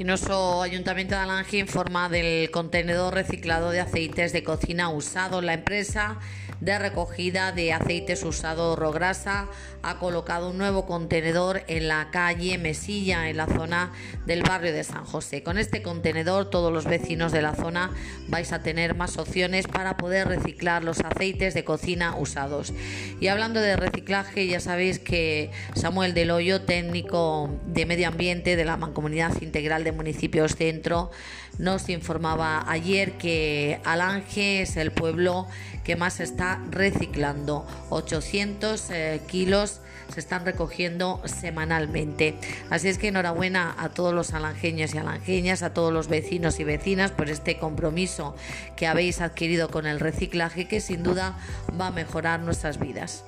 Y nuestro Ayuntamiento de Alange informa del contenedor reciclado de aceites de cocina usado. La empresa de recogida de aceites usado Rograsa ha colocado un nuevo contenedor en la calle Mesilla, en la zona del barrio de San José. Con este contenedor todos los vecinos de la zona vais a tener más opciones para poder reciclar los aceites de cocina usados. Y hablando de reciclaje, ya sabéis que Samuel Del Hoyo, técnico de medio ambiente de la Mancomunidad Integral de Municipios Centro nos informaba ayer que Alange es el pueblo que más está reciclando. 800 eh, kilos se están recogiendo semanalmente. Así es que enhorabuena a todos los alangeños y alangeñas, a todos los vecinos y vecinas por este compromiso que habéis adquirido con el reciclaje que sin duda va a mejorar nuestras vidas.